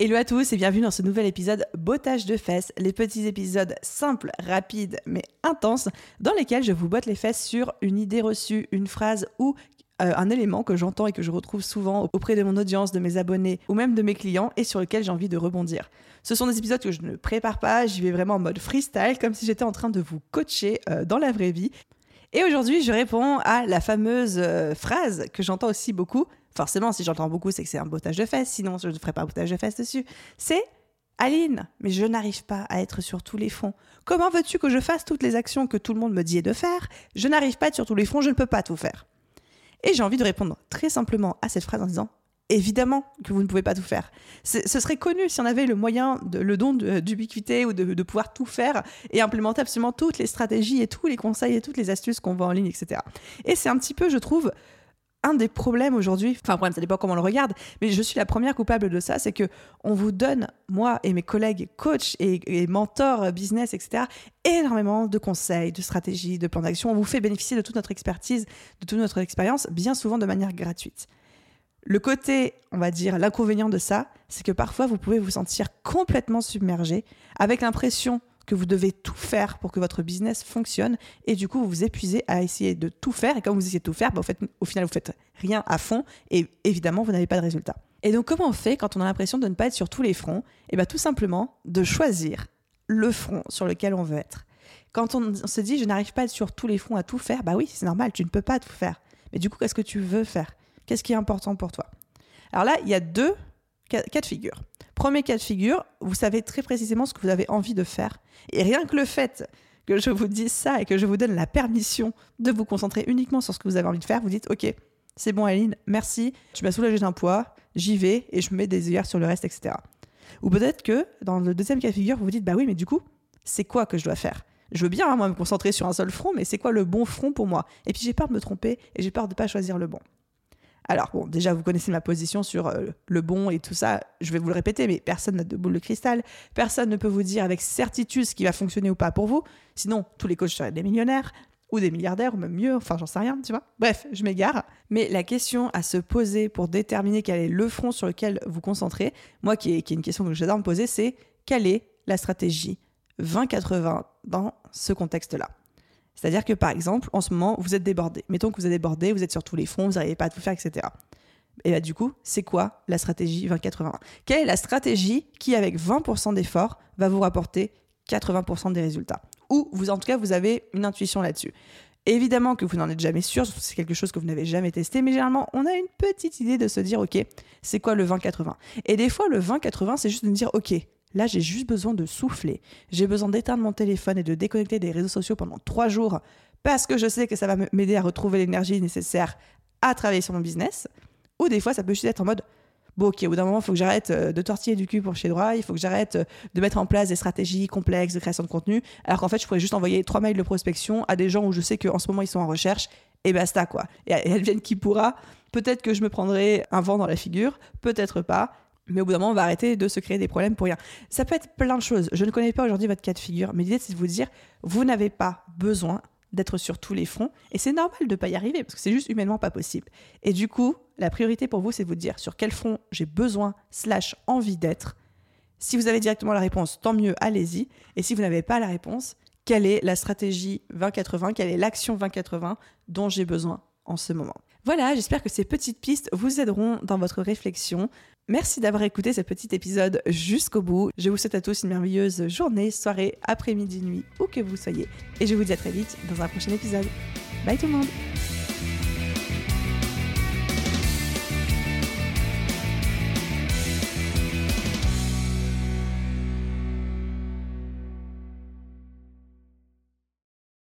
Hello à tous et bienvenue dans ce nouvel épisode Bottage de fesses, les petits épisodes simples, rapides mais intenses dans lesquels je vous botte les fesses sur une idée reçue, une phrase ou euh, un élément que j'entends et que je retrouve souvent auprès de mon audience, de mes abonnés ou même de mes clients et sur lequel j'ai envie de rebondir. Ce sont des épisodes que je ne prépare pas, j'y vais vraiment en mode freestyle, comme si j'étais en train de vous coacher euh, dans la vraie vie. Et aujourd'hui, je réponds à la fameuse euh, phrase que j'entends aussi beaucoup. Forcément, si j'entends beaucoup, c'est que c'est un bottage de fesses, sinon je ne ferai pas un bottage de fesses dessus. C'est Aline, mais je n'arrive pas à être sur tous les fronts. Comment veux-tu que je fasse toutes les actions que tout le monde me dit de faire? Je n'arrive pas à être sur tous les fronts, je ne peux pas tout faire. Et j'ai envie de répondre très simplement à cette phrase en disant évidemment que vous ne pouvez pas tout faire. Ce serait connu si on avait le moyen, de, le don d'ubiquité ou de, pouvoir tout faire et implémenter absolument toutes les stratégies et tous les conseils et toutes les astuces qu'on voit en ligne, etc. Et c'est un petit peu, je trouve, un des problèmes aujourd'hui, enfin problème, ça dépend comment on le regarde, mais je suis la première coupable de ça, c'est que on vous donne, moi et mes collègues coachs et, et mentors business, etc., énormément de conseils, de stratégies, de plans d'action. On vous fait bénéficier de toute notre expertise, de toute notre expérience, bien souvent de manière gratuite. Le côté, on va dire, l'inconvénient de ça, c'est que parfois vous pouvez vous sentir complètement submergé, avec l'impression que vous devez tout faire pour que votre business fonctionne et du coup vous vous épuisez à essayer de tout faire et quand vous essayez de tout faire, bah, au final vous faites rien à fond et évidemment vous n'avez pas de résultat. Et donc comment on fait quand on a l'impression de ne pas être sur tous les fronts? Et bien tout simplement de choisir le front sur lequel on veut être. Quand on, se dit je n'arrive pas à être sur tous les fronts à tout faire, bah oui c'est normal, tu ne peux pas tout faire. Mais du coup qu'est-ce que tu veux faire? Qu'est-ce qui est important pour toi? Alors là il y a deux cas de figure. Premier cas de figure, vous savez très précisément ce que vous avez envie de faire. Et rien que le fait que je vous dise ça et que je vous donne la permission de vous concentrer uniquement sur ce que vous avez envie de faire, vous dites Ok, c'est bon, Aline, merci, tu m'as soulagé d'un poids, j'y vais et je mets des œillères sur le reste, etc. Ou peut-être que dans le deuxième cas de figure, vous vous dites Bah oui, mais du coup, c'est quoi que je dois faire? Je veux bien, hein, moi, me concentrer sur un seul front, mais c'est quoi le bon front pour moi? Et puis j'ai peur de me tromper et j'ai peur de ne pas choisir le bon. Alors, bon, déjà, vous connaissez ma position sur euh, le bon et tout ça. Je vais vous le répéter, mais personne n'a de boule de cristal. Personne ne peut vous dire avec certitude ce qui va fonctionner ou pas pour vous. Sinon, tous les coachs seraient des millionnaires ou des milliardaires, ou même mieux, enfin, j'en sais rien, tu vois. Bref, je m'égare. Mais la question à se poser pour déterminer quel est le front sur lequel vous concentrez, moi, qui est, qui est une question que j'adore me poser, c'est quelle est la stratégie 20-80 dans ce contexte-là? C'est-à-dire que par exemple, en ce moment, vous êtes débordé. Mettons que vous êtes débordé, vous êtes sur tous les fronts, vous n'arrivez pas à tout faire, etc. Et là, du coup, c'est quoi la stratégie 20-80 Quelle est la stratégie qui, avec 20% d'efforts, va vous rapporter 80% des résultats? Ou, vous, en tout cas, vous avez une intuition là-dessus. Évidemment que vous n'en êtes jamais sûr, c'est quelque chose que vous n'avez jamais testé, mais généralement, on a une petite idée de se dire, OK, c'est quoi le 20-80 Et des fois, le 20-80, c'est juste de me dire, OK, Là, j'ai juste besoin de souffler. J'ai besoin d'éteindre mon téléphone et de déconnecter des réseaux sociaux pendant trois jours parce que je sais que ça va m'aider à retrouver l'énergie nécessaire à travailler sur mon business. Ou des fois, ça peut juste être en mode bon, ok, au bout d'un moment, il faut que j'arrête euh, de tortiller du cul pour chez droit, il faut que j'arrête euh, de mettre en place des stratégies complexes de création de contenu, alors qu'en fait, je pourrais juste envoyer trois mails de prospection à des gens où je sais qu'en ce moment, ils sont en recherche, et basta, quoi. Et elles viennent qui pourra. Peut-être que je me prendrai un vent dans la figure, peut-être pas. Mais au bout d'un moment, on va arrêter de se créer des problèmes pour rien. Ça peut être plein de choses. Je ne connais pas aujourd'hui votre cas de figure, mais l'idée, c'est de vous dire, vous n'avez pas besoin d'être sur tous les fronts. Et c'est normal de ne pas y arriver, parce que c'est juste humainement pas possible. Et du coup, la priorité pour vous, c'est de vous dire sur quel front j'ai besoin, slash envie d'être. Si vous avez directement la réponse, tant mieux, allez-y. Et si vous n'avez pas la réponse, quelle est la stratégie 2080, quelle est l'action 2080 dont j'ai besoin en ce moment? Voilà, j'espère que ces petites pistes vous aideront dans votre réflexion. Merci d'avoir écouté ce petit épisode jusqu'au bout. Je vous souhaite à tous une merveilleuse journée, soirée, après-midi, nuit, où que vous soyez. Et je vous dis à très vite dans un prochain épisode. Bye tout le monde